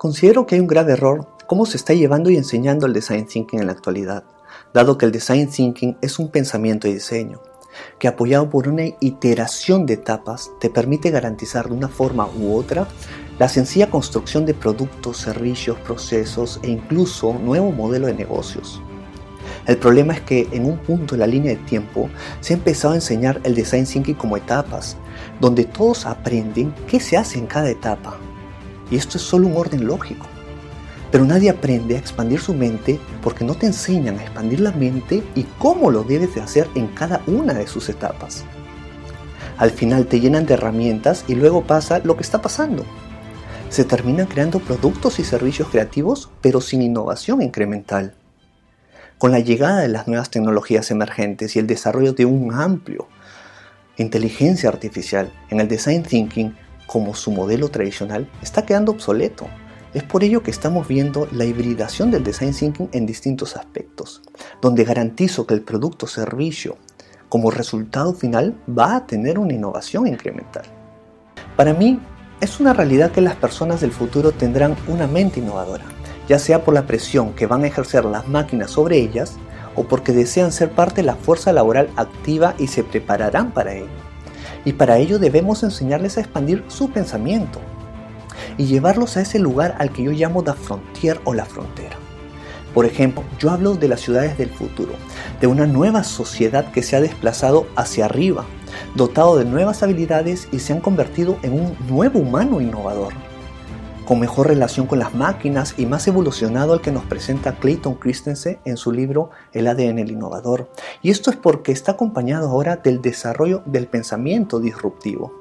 Considero que hay un grave error cómo se está llevando y enseñando el design thinking en la actualidad, dado que el design thinking es un pensamiento y diseño, que apoyado por una iteración de etapas te permite garantizar de una forma u otra la sencilla construcción de productos, servicios, procesos e incluso nuevo modelo de negocios. El problema es que en un punto de la línea de tiempo se ha empezado a enseñar el design thinking como etapas, donde todos aprenden qué se hace en cada etapa y esto es solo un orden lógico. Pero nadie aprende a expandir su mente porque no te enseñan a expandir la mente y cómo lo debes de hacer en cada una de sus etapas. Al final te llenan de herramientas y luego pasa lo que está pasando. Se terminan creando productos y servicios creativos pero sin innovación incremental. Con la llegada de las nuevas tecnologías emergentes y el desarrollo de un amplio inteligencia artificial en el design thinking, como su modelo tradicional está quedando obsoleto. Es por ello que estamos viendo la hibridación del design thinking en distintos aspectos, donde garantizo que el producto o servicio como resultado final va a tener una innovación incremental. Para mí, es una realidad que las personas del futuro tendrán una mente innovadora, ya sea por la presión que van a ejercer las máquinas sobre ellas o porque desean ser parte de la fuerza laboral activa y se prepararán para ello y para ello debemos enseñarles a expandir su pensamiento y llevarlos a ese lugar al que yo llamo la frontier o la frontera. Por ejemplo, yo hablo de las ciudades del futuro, de una nueva sociedad que se ha desplazado hacia arriba, dotado de nuevas habilidades y se han convertido en un nuevo humano innovador con mejor relación con las máquinas y más evolucionado al que nos presenta Clayton Christensen en su libro El ADN el innovador. Y esto es porque está acompañado ahora del desarrollo del pensamiento disruptivo.